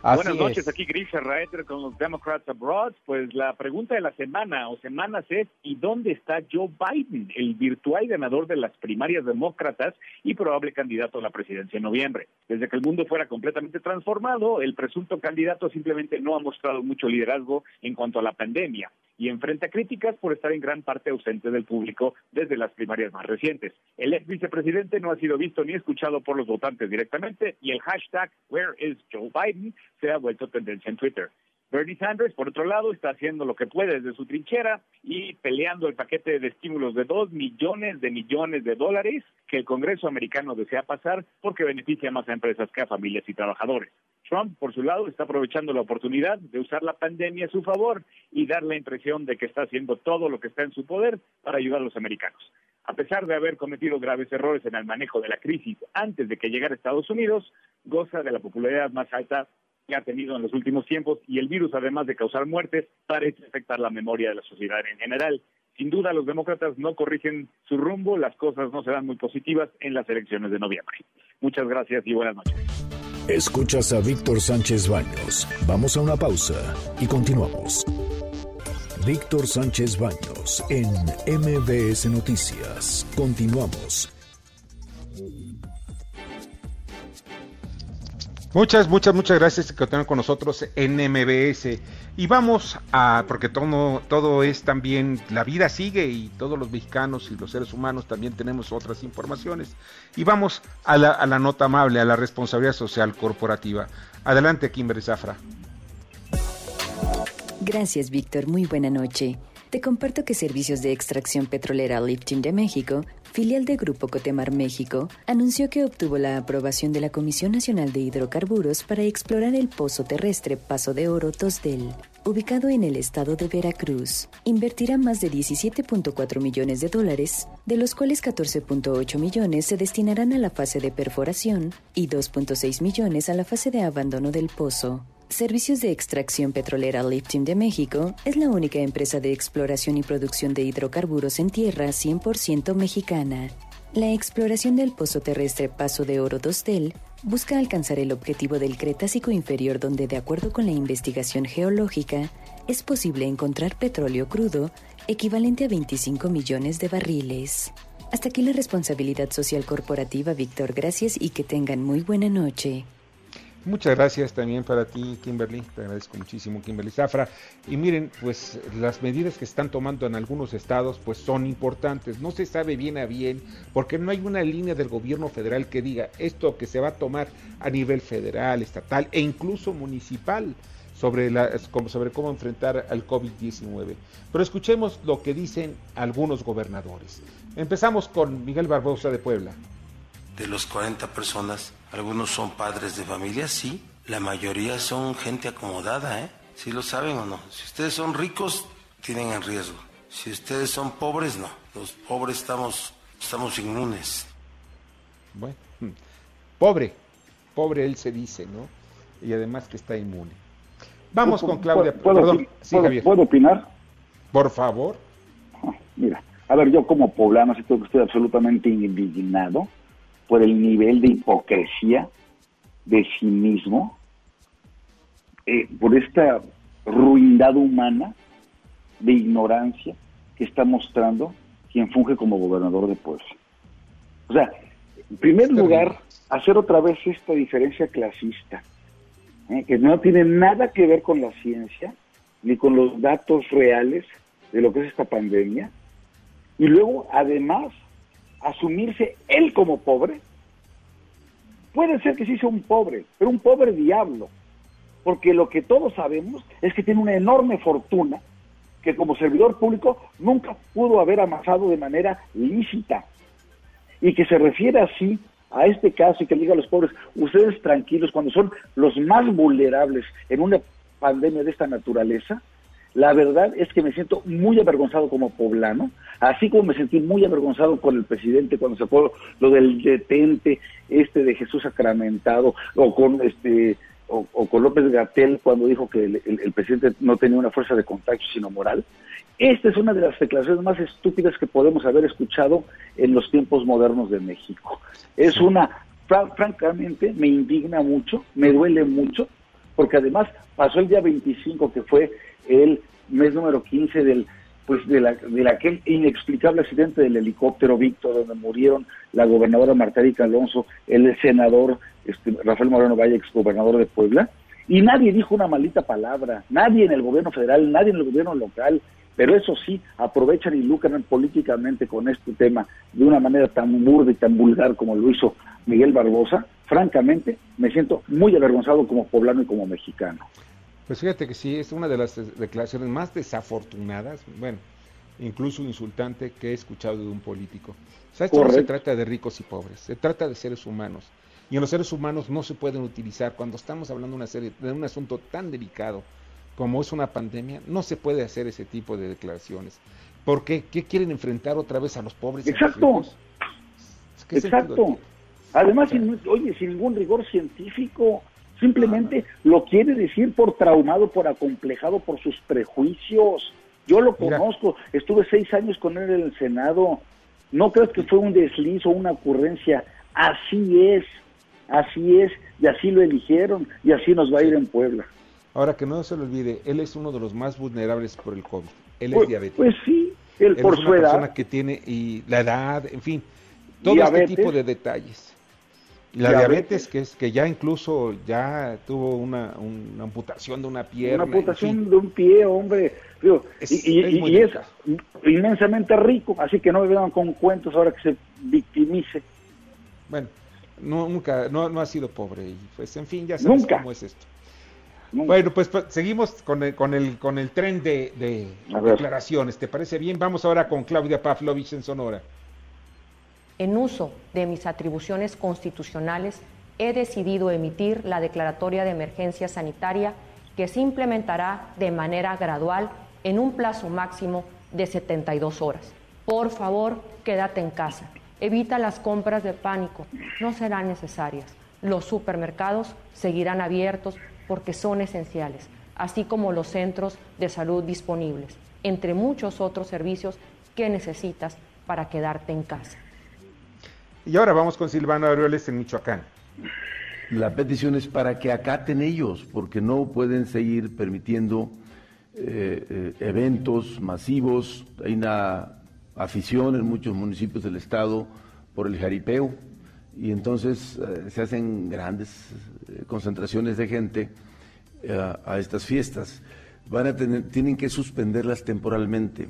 Buenas noches, aquí Grisha Reiter con los Democrats Abroad. Pues la pregunta de la semana o semanas es ¿y dónde está Joe Biden, el virtual ganador de las primarias demócratas y probable candidato a la presidencia en noviembre? Desde que el mundo fuera completamente transformado, el presunto candidato simplemente no ha mostrado mucho liderazgo en cuanto a la pandemia y enfrenta críticas por estar en gran parte ausente del público desde las primarias más recientes. El ex vicepresidente no ha sido visto ni escuchado por los votantes directamente y el hashtag Where is Joe Biden se ha vuelto tendencia en Twitter. Bernie Sanders, por otro lado, está haciendo lo que puede desde su trinchera y peleando el paquete de estímulos de dos millones de millones de dólares que el Congreso americano desea pasar porque beneficia más a empresas que a familias y trabajadores. Trump, por su lado, está aprovechando la oportunidad de usar la pandemia a su favor y dar la impresión de que está haciendo todo lo que está en su poder para ayudar a los americanos. A pesar de haber cometido graves errores en el manejo de la crisis antes de que llegara a Estados Unidos, goza de la popularidad más alta que ha tenido en los últimos tiempos y el virus, además de causar muertes, parece afectar la memoria de la sociedad en general. Sin duda, los demócratas no corrigen su rumbo, las cosas no serán muy positivas en las elecciones de noviembre. Muchas gracias y buenas noches. Escuchas a Víctor Sánchez Baños. Vamos a una pausa y continuamos. Víctor Sánchez Baños en MBS Noticias. Continuamos. Muchas, muchas, muchas gracias que estén con nosotros en MBS. Y vamos a, porque todo, todo es también, la vida sigue y todos los mexicanos y los seres humanos también tenemos otras informaciones. Y vamos a la, a la nota amable, a la responsabilidad social corporativa. Adelante, Kimberly Zafra. Gracias, Víctor. Muy buena noche. Te comparto que Servicios de Extracción Petrolera Lifting de México filial de Grupo Cotemar México, anunció que obtuvo la aprobación de la Comisión Nacional de Hidrocarburos para explorar el pozo terrestre Paso de Oro Tosdel, ubicado en el estado de Veracruz. Invertirá más de 17.4 millones de dólares, de los cuales 14.8 millones se destinarán a la fase de perforación y 2.6 millones a la fase de abandono del pozo. Servicios de Extracción Petrolera Lifting de México es la única empresa de exploración y producción de hidrocarburos en tierra 100% mexicana. La exploración del pozo terrestre Paso de Oro Dostel busca alcanzar el objetivo del Cretácico inferior donde, de acuerdo con la investigación geológica, es posible encontrar petróleo crudo equivalente a 25 millones de barriles. Hasta aquí la responsabilidad social corporativa, Víctor. Gracias y que tengan muy buena noche. Muchas gracias también para ti, Kimberly. Te agradezco muchísimo, Kimberly Zafra. Y miren, pues las medidas que están tomando en algunos estados, pues son importantes. No se sabe bien a bien, porque no hay una línea del gobierno federal que diga esto que se va a tomar a nivel federal, estatal e incluso municipal sobre, la, sobre cómo enfrentar al COVID-19. Pero escuchemos lo que dicen algunos gobernadores. Empezamos con Miguel Barbosa de Puebla de los 40 personas, algunos son padres de familia, sí, la mayoría son gente acomodada, ¿eh? ¿Sí lo saben o no? Si ustedes son ricos, tienen en riesgo. Si ustedes son pobres, no. Los pobres estamos, estamos inmunes. Bueno, hmm. pobre, pobre él se dice, ¿no? Y además que está inmune. Vamos con Claudia. ¿Puedo, Perdón, sí, ¿puedo opinar? Por favor. Ah, mira, a ver, yo como poblano, si que estoy absolutamente indignado por el nivel de hipocresía de sí mismo, eh, por esta ruindad humana de ignorancia que está mostrando quien funge como gobernador de Puebla. O sea, en primer lugar, hacer otra vez esta diferencia clasista, eh, que no tiene nada que ver con la ciencia ni con los datos reales de lo que es esta pandemia, y luego, además, asumirse él como pobre, puede ser que sí sea un pobre, pero un pobre diablo, porque lo que todos sabemos es que tiene una enorme fortuna que como servidor público nunca pudo haber amasado de manera lícita. Y que se refiere así a este caso y que diga a los pobres, ustedes tranquilos, cuando son los más vulnerables en una pandemia de esta naturaleza, la verdad es que me siento muy avergonzado como poblano, así como me sentí muy avergonzado con el presidente cuando se fue lo del detente este de Jesús sacramentado, o con este o, con López Gatel cuando dijo que el, presidente no tenía una fuerza de contacto sino moral. Esta es una de las declaraciones más estúpidas que podemos haber escuchado en los tiempos modernos de México. Es una, francamente, me indigna mucho, me duele mucho, porque además pasó el día 25 que fue el mes número 15 del pues de, la, de aquel inexplicable accidente del helicóptero Víctor, donde murieron la gobernadora Marta Alonso, el senador este, Rafael Moreno Valle, ex gobernador de Puebla, y nadie dijo una maldita palabra, nadie en el gobierno federal, nadie en el gobierno local, pero eso sí, aprovechan y lucran políticamente con este tema de una manera tan burda y tan vulgar como lo hizo Miguel Barbosa, francamente me siento muy avergonzado como poblano y como mexicano. Pues fíjate que sí, es una de las declaraciones más desafortunadas, bueno, incluso insultante que he escuchado de un político. Sea, esto no se trata de ricos y pobres, se trata de seres humanos. Y en los seres humanos no se pueden utilizar, cuando estamos hablando de, una serie, de un asunto tan delicado como es una pandemia, no se puede hacer ese tipo de declaraciones. ¿Por qué? ¿Qué quieren enfrentar otra vez a los pobres? Exacto. Exacto. Además, oye, sin ningún rigor científico, Simplemente lo quiere decir por traumado, por acomplejado, por sus prejuicios. Yo lo conozco, estuve seis años con él en el Senado. No creo que fue un desliz o una ocurrencia. Así es, así es, y así lo eligieron, y así nos va a ir en Puebla. Ahora que no se lo olvide, él es uno de los más vulnerables por el COVID. Él es pues, diabético. Pues sí, él, por es una persona que tiene y la edad, en fin, todo este tipo de detalles. La diabetes, que es que ya incluso ya tuvo una, amputación de una pierna. Una amputación de un pie, hombre. y, es, inmensamente rico, así que no me vean con cuentos ahora que se victimice. Bueno, no, nunca, no, no ha sido pobre. Y pues, en fin, ya sabes cómo es esto. Bueno, pues, pues, seguimos con el, con el, con el tren de, declaraciones. ¿Te parece bien? Vamos ahora con Claudia Pavlovich en Sonora. En uso de mis atribuciones constitucionales, he decidido emitir la declaratoria de emergencia sanitaria que se implementará de manera gradual en un plazo máximo de 72 horas. Por favor, quédate en casa. Evita las compras de pánico, no serán necesarias. Los supermercados seguirán abiertos porque son esenciales, así como los centros de salud disponibles, entre muchos otros servicios que necesitas para quedarte en casa. Y ahora vamos con Silvano Aureoles en Michoacán. La petición es para que acaten ellos, porque no pueden seguir permitiendo eh, eh, eventos masivos. Hay una afición en muchos municipios del estado por el jaripeo y entonces eh, se hacen grandes concentraciones de gente a estas fiestas. Van a tener, tienen que suspenderlas temporalmente.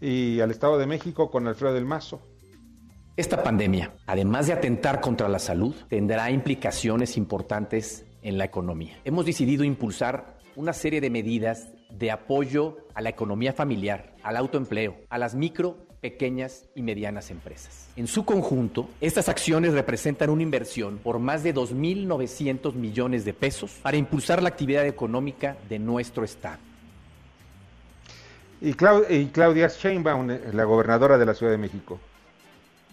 Y al Estado de México con Alfredo del Mazo. Esta pandemia, además de atentar contra la salud, tendrá implicaciones importantes en la economía. Hemos decidido impulsar una serie de medidas de apoyo a la economía familiar, al autoempleo, a las micro, pequeñas y medianas empresas. En su conjunto, estas acciones representan una inversión por más de 2.900 millones de pesos para impulsar la actividad económica de nuestro Estado. Y, Claudia Sheinbaum, la gobernadora de la Ciudad de México.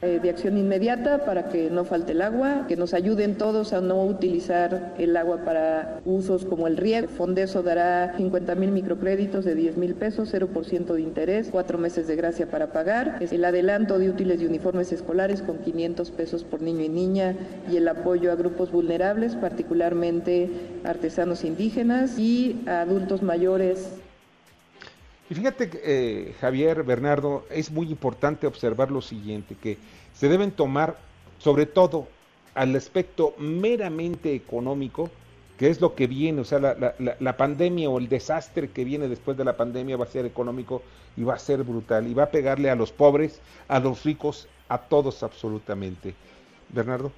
Eh, de acción inmediata para que no falte el agua, que nos ayuden todos a no utilizar el agua para usos como el riego. Fondeso dará 50 mil microcréditos de 10 mil pesos, 0% de interés, cuatro meses de gracia para pagar, el adelanto de útiles y uniformes escolares con 500 pesos por niño y niña y el apoyo a grupos vulnerables, particularmente artesanos indígenas y a adultos mayores y fíjate, eh, Javier, Bernardo, es muy importante observar lo siguiente, que se deben tomar, sobre todo, al aspecto meramente económico, que es lo que viene, o sea, la, la, pandemia o el desastre que viene después de la pandemia va a ser económico y va a ser brutal, y va a pegarle a los pobres, a los ricos, a todos absolutamente. Bernardo.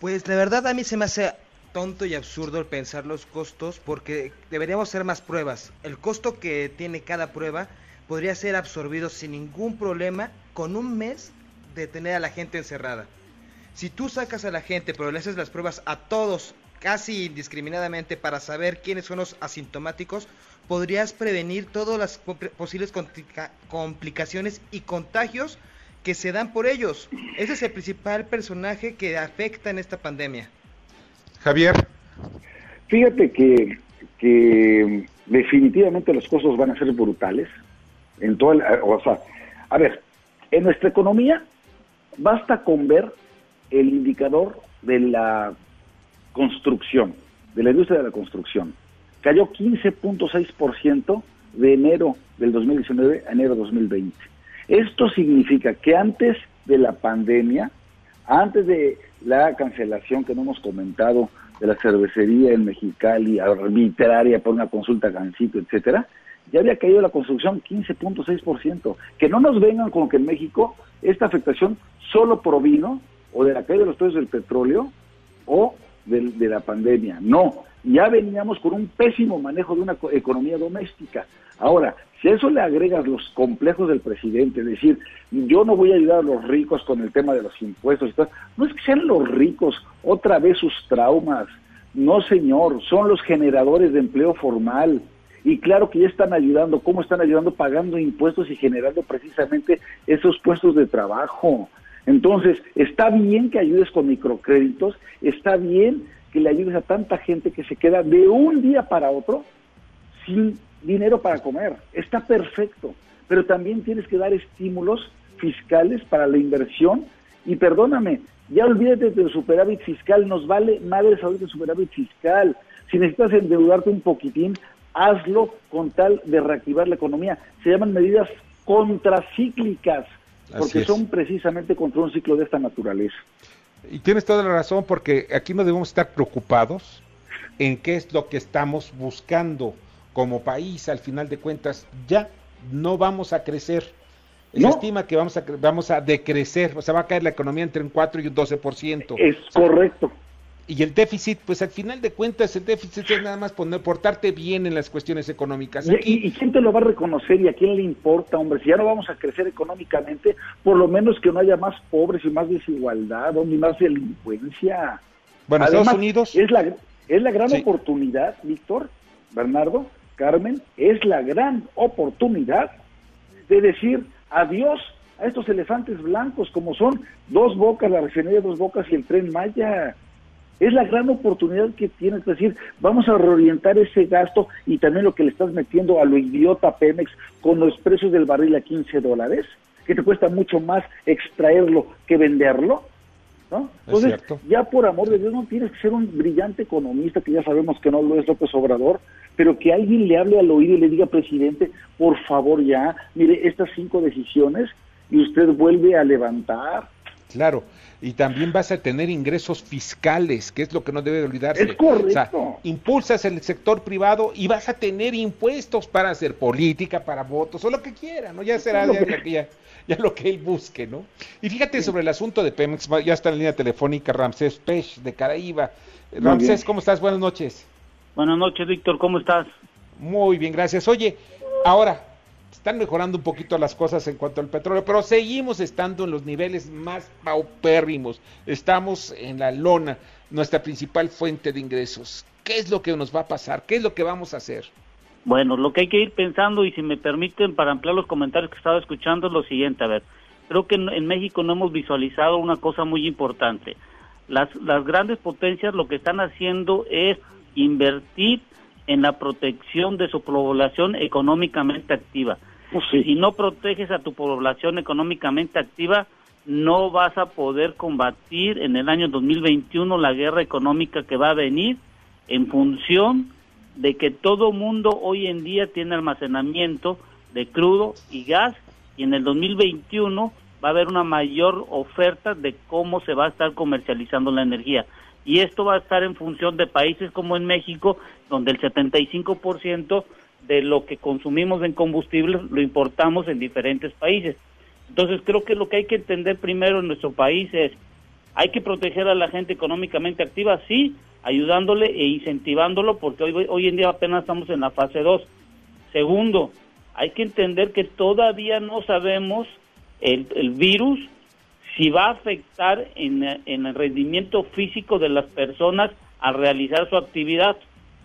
Pues la verdad a mí se me hace tonto y absurdo el pensar los costos porque deberíamos hacer más pruebas. El costo que tiene cada prueba podría ser absorbido sin ningún problema con un mes de tener a la gente encerrada. Si tú sacas a la gente pero le haces las pruebas a todos casi indiscriminadamente para saber quiénes son los asintomáticos, podrías prevenir todas las posibles complicaciones y contagios que se dan por ellos. Ese es el principal personaje que afecta en esta pandemia. Javier. Fíjate que, que definitivamente los costos van a ser brutales. En todo o sea, a ver, en nuestra economía basta con ver el indicador de la construcción, de la industria de la construcción. Cayó 15.6% de enero del 2019 a enero del 2020. Esto significa que antes de la pandemia, antes de la cancelación que no hemos comentado de la cervecería en Mexicali, arbitraria por una consulta gancito, etcétera, ya había caído la construcción 15.6%. Que no nos vengan con que en México esta afectación solo provino o de la caída de los precios del petróleo o de, de la pandemia. No, ya veníamos con un pésimo manejo de una economía doméstica. Ahora, si a eso le agregas los complejos del presidente, es decir, yo no voy a ayudar a los ricos con el tema de los impuestos y no es que sean los ricos otra vez sus traumas, no señor, son los generadores de empleo formal. Y claro que ya están ayudando, ¿cómo están ayudando? Pagando impuestos y generando precisamente esos puestos de trabajo. Entonces, está bien que ayudes con microcréditos, está bien que le ayudes a tanta gente que se queda de un día para otro sin dinero para comer. Está perfecto. Pero también tienes que dar estímulos fiscales para la inversión. Y perdóname, ya olvídate del superávit fiscal, nos vale madre ahorita el superávit fiscal. Si necesitas endeudarte un poquitín, hazlo con tal de reactivar la economía. Se llaman medidas contracíclicas, porque son precisamente contra un ciclo de esta naturaleza. Y tienes toda la razón, porque aquí no debemos estar preocupados en qué es lo que estamos buscando como país, al final de cuentas, ya no vamos a crecer. Se estima que vamos a, vamos a decrecer, o sea, va a caer la economía entre un 4 y un 12%. Es correcto. Y el déficit, pues al final de cuentas el déficit es nada más poner, portarte bien en las cuestiones económicas. ¿Y, quién te lo va a reconocer y a quién le importa, hombre? Si ya no vamos a crecer económicamente, por lo menos que no haya más pobres y más desigualdad, ni más delincuencia. Bueno, Estados Unidos... Es la, es la gran oportunidad, Víctor, Bernardo, Carmen, es la gran oportunidad de decir adiós a estos elefantes blancos como son dos bocas, la refinería de dos bocas y el tren Maya. Es la gran oportunidad que tienes, es decir, vamos a reorientar ese gasto y también lo que le estás metiendo a lo idiota Pemex con los precios del barril a 15 dólares, que te cuesta mucho más extraerlo que venderlo. ¿no? Entonces, ya por amor de Dios, no tienes que ser un brillante economista, que ya sabemos que no lo es López Obrador, pero que alguien le hable al oído y le diga, presidente, por favor ya, mire, estas cinco decisiones y usted vuelve a levantar. Claro, y también vas a tener ingresos fiscales, que es lo que no debe olvidarse. Es correcto. impulsas el sector privado y vas a tener impuestos para hacer política, para votos, o lo que quiera, ¿no? Ya será ya, ya, lo que él busque, ¿no? Y fíjate sobre el asunto de Pemex, ya está en la línea telefónica Ramsés Pech de Caraíba. Ramsés, ¿cómo estás? Buenas noches. Buenas noches, Víctor, ¿cómo estás? Muy bien, gracias. Oye, ahora, están mejorando un poquito las cosas en cuanto al petróleo, pero seguimos estando en los niveles más paupérrimos. Estamos en la lona, nuestra principal fuente de ingresos. ¿Qué es lo que nos va a pasar? ¿Qué es lo que vamos a hacer? Bueno, lo que hay que ir pensando, y si me permiten, para ampliar los comentarios que estaba escuchando, es lo siguiente. A ver, creo que en, México no hemos visualizado una cosa muy importante. Las, las grandes potencias lo que están haciendo es invertir en la protección de su población económicamente activa. Pues si no proteges a tu población económicamente activa, no vas a poder combatir en el año 2021 la guerra económica que va a venir en función de que todo mundo hoy en día tiene almacenamiento de crudo y gas y en el 2021 va a haber una mayor oferta de cómo se va a estar comercializando la energía. Y esto va a estar en función de países como en México, donde el 75% de lo que consumimos en combustibles lo importamos en diferentes países. Entonces creo que lo que hay que entender primero en nuestro país es, hay que proteger a la gente económicamente activa, sí, ayudándole e incentivándolo, porque hoy, hoy en día apenas estamos en la fase 2. Segundo, hay que entender que todavía no sabemos el, el virus si va a afectar en, el rendimiento físico de las personas al realizar su actividad.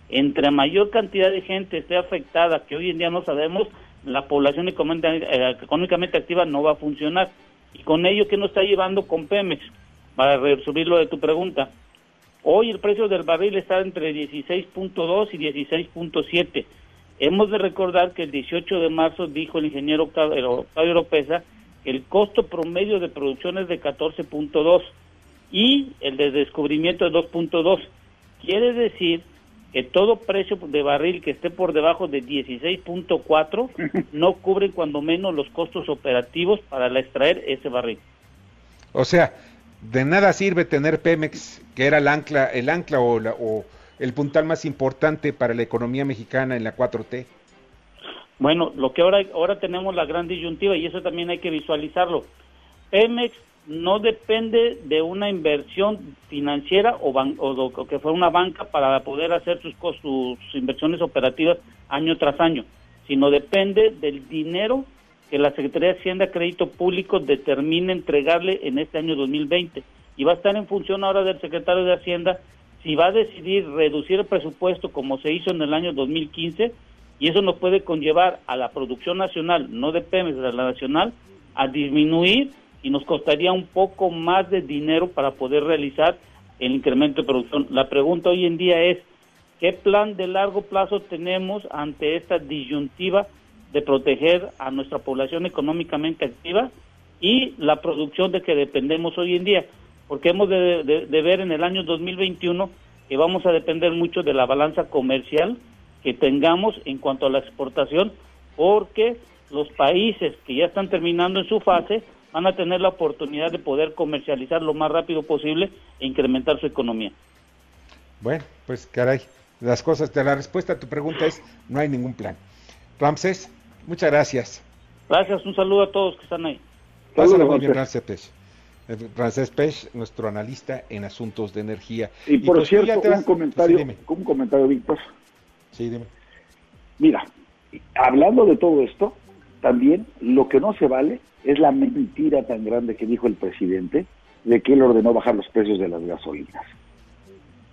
Entre mayor cantidad de gente esté afectada, que hoy en día no sabemos, la población eh, económicamente activa no va a funcionar. Y con ello, ¿qué nos está llevando con Pemex? Para resumir lo de tu pregunta. Hoy el precio del barril está entre 16.2 y 16.7. Hemos de recordar que el 18 de marzo dijo el ingeniero Octavio Oropesa el costo promedio de producción es de 14.2 y el de descubrimiento es 2.2. Quiere decir que todo precio de barril que esté por debajo de 16.4 no cubre cuando menos los costos operativos para extraer ese barril. O sea, de nada sirve tener Pemex, que era el ancla, el ancla o, o el puntal más importante para la economía mexicana en la 4T. Bueno, lo que ahora, ahora tenemos la gran disyuntiva y eso también hay que visualizarlo. Pemex no depende de una inversión financiera o, o, que fuera una banca para poder hacer sus, sus inversiones operativas año tras año, sino depende del dinero que la Secretaría de Hacienda Crédito Público determine entregarle en este año 2020. Y va a estar en función ahora del secretario de Hacienda si va a decidir reducir el presupuesto como se hizo en el año 2015 y eso nos puede conllevar a la producción nacional, no de Pemex, de la nacional, a disminuir y nos costaría un poco más de dinero para poder realizar el incremento de producción. La pregunta hoy en día es, ¿qué plan de largo plazo tenemos ante esta disyuntiva de proteger a nuestra población económicamente activa y la producción de que dependemos hoy en día? Porque hemos de, ver en el año 2021 que vamos a depender mucho de la balanza comercial, que tengamos en cuanto a la exportación, porque los países que ya están terminando en su fase van a tener la oportunidad de poder comercializar lo más rápido posible e incrementar su economía. Bueno, pues caray, las cosas, de la respuesta a tu pregunta es no hay ningún plan. Ramses, muchas gracias. Gracias, un saludo a todos que están ahí. Pásale muy bien, Francés Pech, nuestro analista en asuntos de energía. Y, por pues cierto, un comentario, un comentario, Víctor. Sí, dime. Mira, hablando de todo esto, también lo que no se vale es la mentira tan grande que dijo el presidente de que él ordenó bajar los precios de las gasolinas.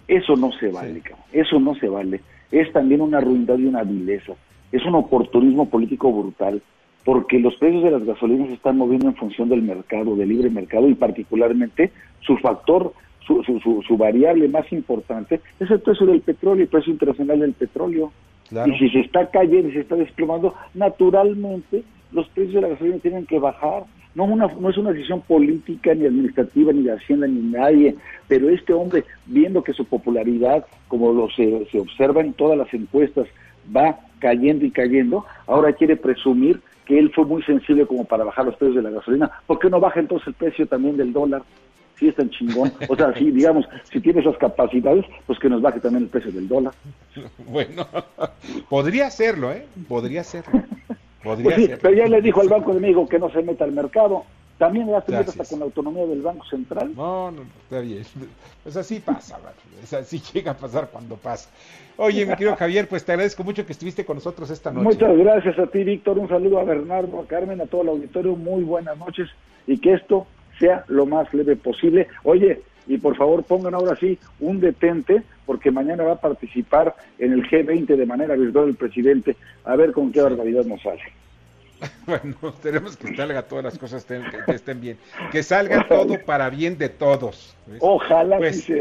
Eso no se vale, eso no se vale. Es también una ruindad y una vileza. Es un oportunismo político brutal, porque los precios de las gasolinas se están moviendo en función del mercado, del libre mercado, y particularmente su factor, su, su, su, variable más importante es el precio del petróleo, el precio internacional del petróleo. Y si se está cayendo y se está desplomando, naturalmente los precios de la gasolina tienen que bajar. No, una, no es una decisión política, ni administrativa, ni de Hacienda, ni nadie, pero este hombre, viendo que su popularidad, como lo se, se observa en todas las encuestas, va cayendo y cayendo, ahora quiere presumir que él fue muy sensible como para bajar los precios de la gasolina. ¿Por qué no baja entonces el precio también del dólar? Si es tan chingón. O sea, si digamos, si tiene esas capacidades, pues que nos baje también el precio del dólar. Bueno, podría hacerlo, ¿eh? Podría hacerlo. Pues sí, pero ya le dijo al Banco de México que no se meta al mercado. También le hace hasta con la autonomía del Banco Central. No, no, está bien. Pues así pasa, es así llega a pasar cuando pasa. Oye, mi querido Javier, pues te agradezco mucho que estuviste con nosotros esta noche. Muchas gracias a ti, Víctor. Un saludo a Bernardo, a Carmen, a todo el auditorio. Muy buenas noches y que esto sea lo más leve posible. Oye, y por favor pongan ahora sí un detente, porque mañana va a participar en el G20 de manera virtual el presidente, a ver con qué barbaridad nos sale. Bueno, tenemos que salga todas las cosas que, estén bien, que salga todo para bien de todos. Ojalá que pues,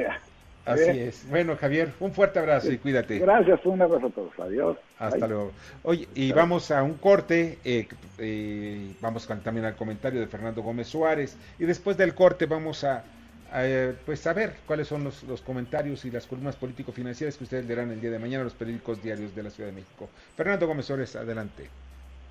Así es. Bueno, Javier, un fuerte abrazo y cuídate. Gracias, un abrazo a todos. Adiós. Hasta luego. Oye, y vamos a un corte. Eh, eh, vamos también al comentario de Fernando Gómez Suárez. Y después del corte vamos a eh, pues saber cuáles son los, los, comentarios y las columnas político-financieras que ustedes leerán el día de mañana en los periódicos diarios de la Ciudad de México. Fernando Gómez Ores, adelante.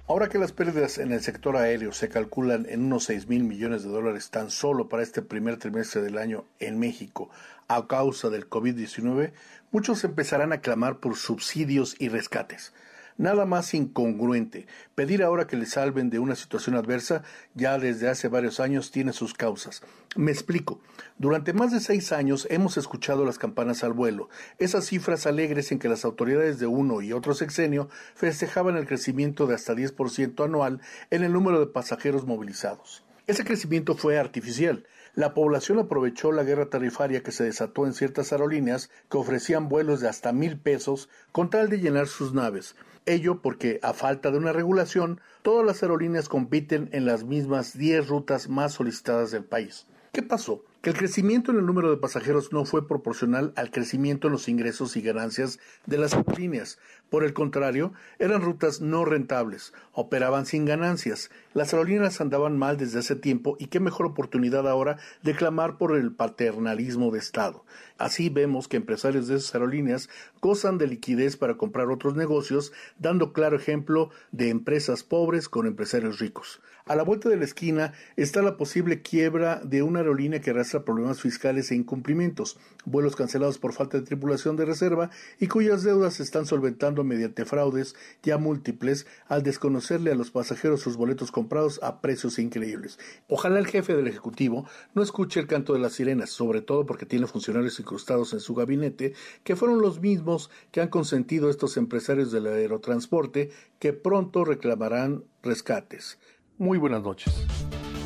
Ahora que las pérdidas en el sector aéreo se calculan en unos 6 mil millones de dólares tan solo para este primer trimestre del año en México a causa del COVID-19, muchos empezarán a clamar por subsidios y rescates. Nada más incongruente. Pedir ahora que le salven de una situación adversa ya desde hace varios años tiene sus causas. Me explico. Durante más de seis años hemos escuchado las campanas al vuelo, esas cifras alegres en que las autoridades de uno y otro sexenio festejaban el crecimiento de hasta 10% anual en el número de pasajeros movilizados. Ese crecimiento fue artificial. La población aprovechó la guerra tarifaria que se desató en ciertas aerolíneas que ofrecían vuelos de hasta mil pesos con tal de llenar sus naves. Ello porque, a falta de una regulación, todas las aerolíneas compiten en las mismas 10 rutas más solicitadas del país. ¿Qué pasó? Que el crecimiento en el número de pasajeros no fue proporcional al crecimiento en los ingresos y ganancias de las aerolíneas. Por el contrario, eran rutas no rentables, operaban sin ganancias. Las aerolíneas andaban mal desde hace tiempo y qué mejor oportunidad ahora de clamar por el paternalismo de Estado. Así vemos que empresarios de esas aerolíneas gozan de liquidez para comprar otros negocios, dando claro ejemplo de empresas pobres con empresarios ricos. A la vuelta de la esquina está la posible quiebra de una aerolínea que arrastra problemas fiscales e incumplimientos, vuelos cancelados por falta de tripulación de reserva y cuyas deudas se están solventando mediante fraudes ya múltiples al desconocerle a los pasajeros sus boletos comprados a precios increíbles. Ojalá el jefe del Ejecutivo no escuche el canto de las sirenas, sobre todo porque tiene funcionarios incrustados en su gabinete que fueron los mismos que han consentido estos empresarios del aerotransporte que pronto reclamarán rescates. Muy buenas noches.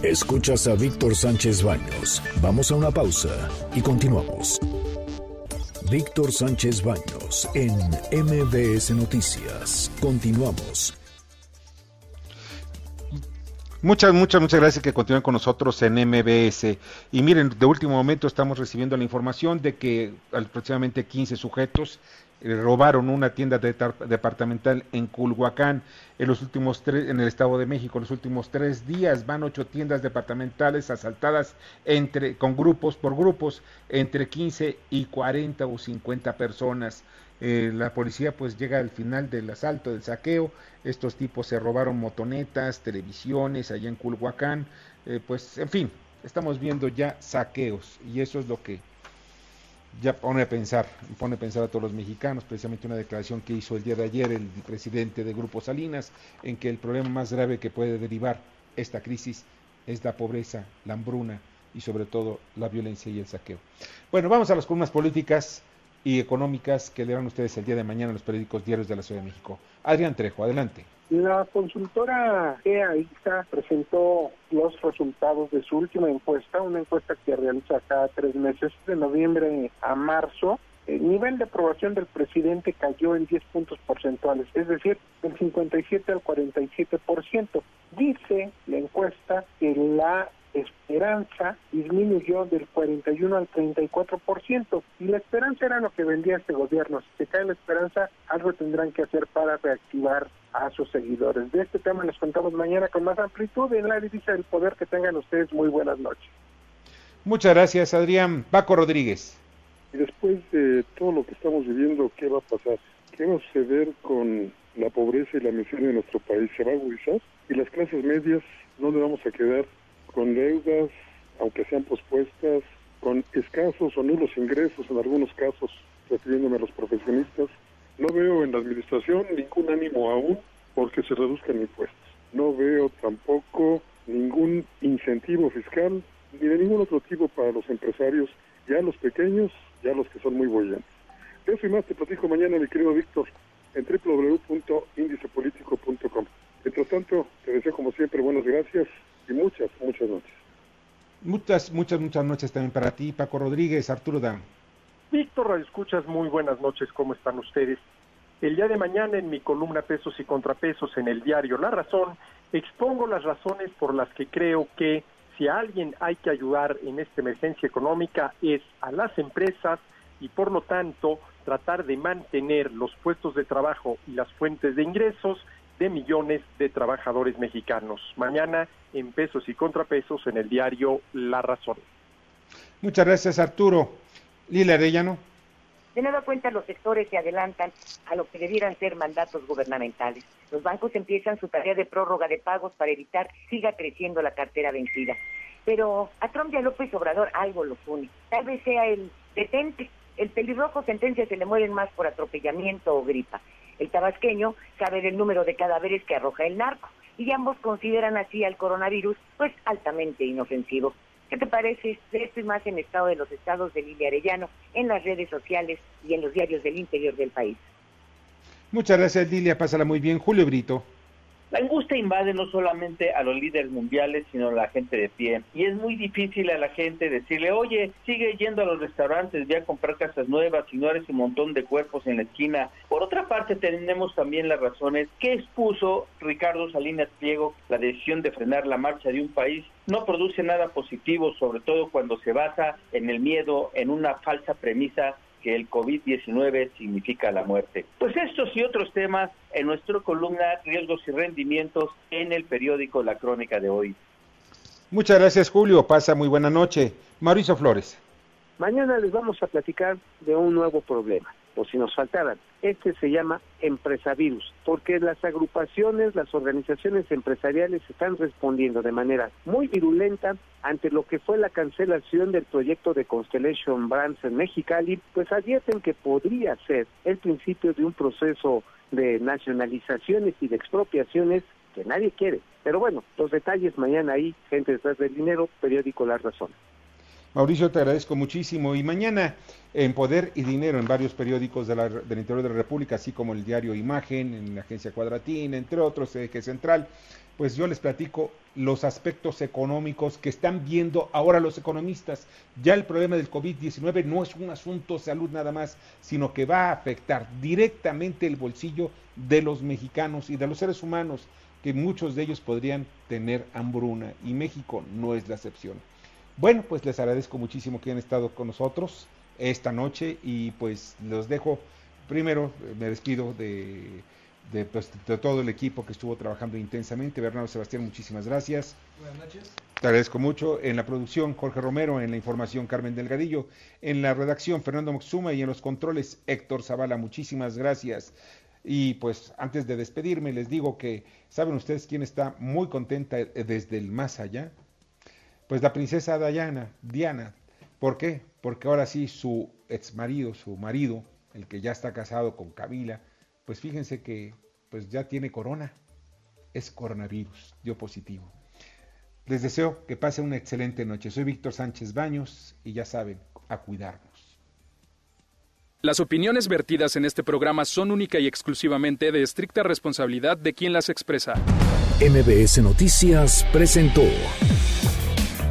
Escuchas a Víctor Sánchez Baños. Vamos a una pausa y continuamos. Víctor Sánchez Baños en MBS Noticias. Continuamos. Muchas, muchas, muchas gracias que continúen con nosotros en MBS. Y miren, de último momento estamos recibiendo la información de que aproximadamente 15 sujetos robaron una tienda departamental en Culhuacán en los últimos tres, en el Estado de México. En los últimos tres días van ocho tiendas departamentales asaltadas entre, con grupos por grupos, entre 15 y 40 o 50 personas. Eh, la policía pues llega al final del asalto, del saqueo. Estos tipos se robaron motonetas, televisiones allá en Culhuacán. Eh, pues en fin, estamos viendo ya saqueos y eso es lo que ya pone a pensar, pone a pensar a todos los mexicanos, precisamente una declaración que hizo el día de ayer el presidente de Grupo Salinas, en que el problema más grave que puede derivar esta crisis es la pobreza, la hambruna y sobre todo la violencia y el saqueo. Bueno, vamos a las columnas políticas y económicas que leerán ustedes el día de mañana en los periódicos diarios de la Ciudad de México. Adrián Trejo, adelante. La consultora EAISA presentó los resultados de su última encuesta, una encuesta que realiza cada tres meses, de noviembre a marzo. El nivel de aprobación del presidente cayó en 10 puntos porcentuales, es decir, del 57 al 47%. Dice la encuesta que la esperanza disminuyó del 41 al 34%. Y la esperanza era lo que vendía este gobierno. Si se cae la esperanza, algo tendrán que hacer para reactivar a sus seguidores. De este tema les contamos mañana con más amplitud en la divisa del poder. Que tengan ustedes muy buenas noches. Muchas gracias, Adrián. Paco Rodríguez. Y después de todo lo que estamos viviendo, ¿qué va a pasar? ¿Qué va a suceder con la pobreza y la miseria de nuestro país? ¿Se va a agudizar? ¿Y las clases medias dónde vamos a quedar? con deudas, aunque sean pospuestas, con escasos o nulos ingresos en algunos casos, refiriéndome a los profesionistas. No veo en la administración ningún ánimo aún porque se reduzcan impuestos. No veo tampoco ningún incentivo fiscal ni de ningún otro tipo para los empresarios, ya los pequeños, ya los que son muy bollantes. Eso y más te platico mañana, mi querido Víctor, en www.indicepolitico.com. Mientras tanto, te deseo como siempre buenas gracias y muchas, muchas noches. Muchas, muchas, muchas noches también para ti, Paco Rodríguez, Arturo Dam. Víctor, escuchas, muy buenas noches, ¿cómo están ustedes? El día de mañana en mi columna Pesos y Contrapesos en el diario La Razón, expongo las razones por las que creo que si a alguien hay que ayudar en esta emergencia económica es a las empresas y por lo tanto tratar de mantener los puestos de trabajo y las fuentes de ingresos de millones de trabajadores mexicanos. Mañana en pesos y contrapesos en el diario La Razón. Muchas gracias Arturo. Lila Arellano. De nueva cuenta, los sectores se adelantan a lo que debieran ser mandatos gubernamentales. Los bancos empiezan su tarea de prórroga de pagos para evitar siga creciendo la cartera vencida. Pero a Trump y a López Obrador algo los une. Tal vez sea el detente. El pelirrojo sentencia se le mueren más por atropellamiento o gripa. El tabasqueño sabe del número de cadáveres que arroja el narco y ambos consideran así al coronavirus pues altamente inofensivo. ¿Qué te parece? Esto y más en estado de los estados de Lilia Arellano, en las redes sociales y en los diarios del interior del país. Muchas gracias Lilia, pásala muy bien. Julio Brito. La angustia invade no solamente a los líderes mundiales, sino a la gente de pie. Y es muy difícil a la gente decirle, oye, sigue yendo a los restaurantes, ve a comprar casas nuevas eres un montón de cuerpos en la esquina. Por otra parte, tenemos también las razones que expuso Ricardo Salinas Pliego, la decisión de frenar la marcha de un país no produce nada positivo, sobre todo cuando se basa en el miedo, en una falsa premisa que el COVID-19 significa la muerte. Pues estos y otros temas en nuestra columna Riesgos y Rendimientos en el periódico La Crónica de hoy. Muchas gracias Julio, pasa muy buena noche. Mauricio Flores. Mañana les vamos a platicar de un nuevo problema, o si nos faltaran. Este se llama empresavirus, porque las agrupaciones, las organizaciones empresariales están respondiendo de manera muy virulenta ante lo que fue la cancelación del proyecto de Constellation Brands en Mexicali, pues advierten que podría ser el principio de un proceso de nacionalizaciones y de expropiaciones que nadie quiere. Pero bueno, los detalles mañana ahí, gente detrás del dinero, periódico La Razón. Mauricio, te agradezco muchísimo. Y mañana en Poder y Dinero en varios periódicos del interior de la República, así como el diario Imagen, en la agencia Cuadratín, entre otros, Eje Central, pues yo les platico los aspectos económicos que están viendo ahora los economistas. Ya el problema del COVID-19 no es un asunto de salud nada más, sino que va a afectar directamente el bolsillo de los mexicanos y de los seres humanos, que muchos de ellos podrían tener hambruna, y México no es la excepción. Bueno, pues les agradezco muchísimo que hayan estado con nosotros esta noche y pues los dejo. Primero me despido de, pues, de, todo el equipo que estuvo trabajando intensamente. Bernardo Sebastián, muchísimas gracias. Buenas noches. Te agradezco mucho. En la producción, Jorge Romero. En la información, Carmen Delgadillo. En la redacción, Fernando Moxuma. Y en los controles, Héctor Zavala. Muchísimas gracias. Y pues antes de despedirme, les digo que, ¿saben ustedes quién está muy contenta desde el más allá? Pues la princesa Diana, Diana. ¿Por qué? Porque ahora sí su ex marido, su marido, el que ya está casado con Camila, pues fíjense que pues ya tiene corona. Es coronavirus, dio positivo. Les deseo que pasen una excelente noche. Soy Víctor Sánchez Baños y ya saben, a cuidarnos. Las opiniones vertidas en este programa son única y exclusivamente de estricta responsabilidad de quien las expresa. MBS Noticias presentó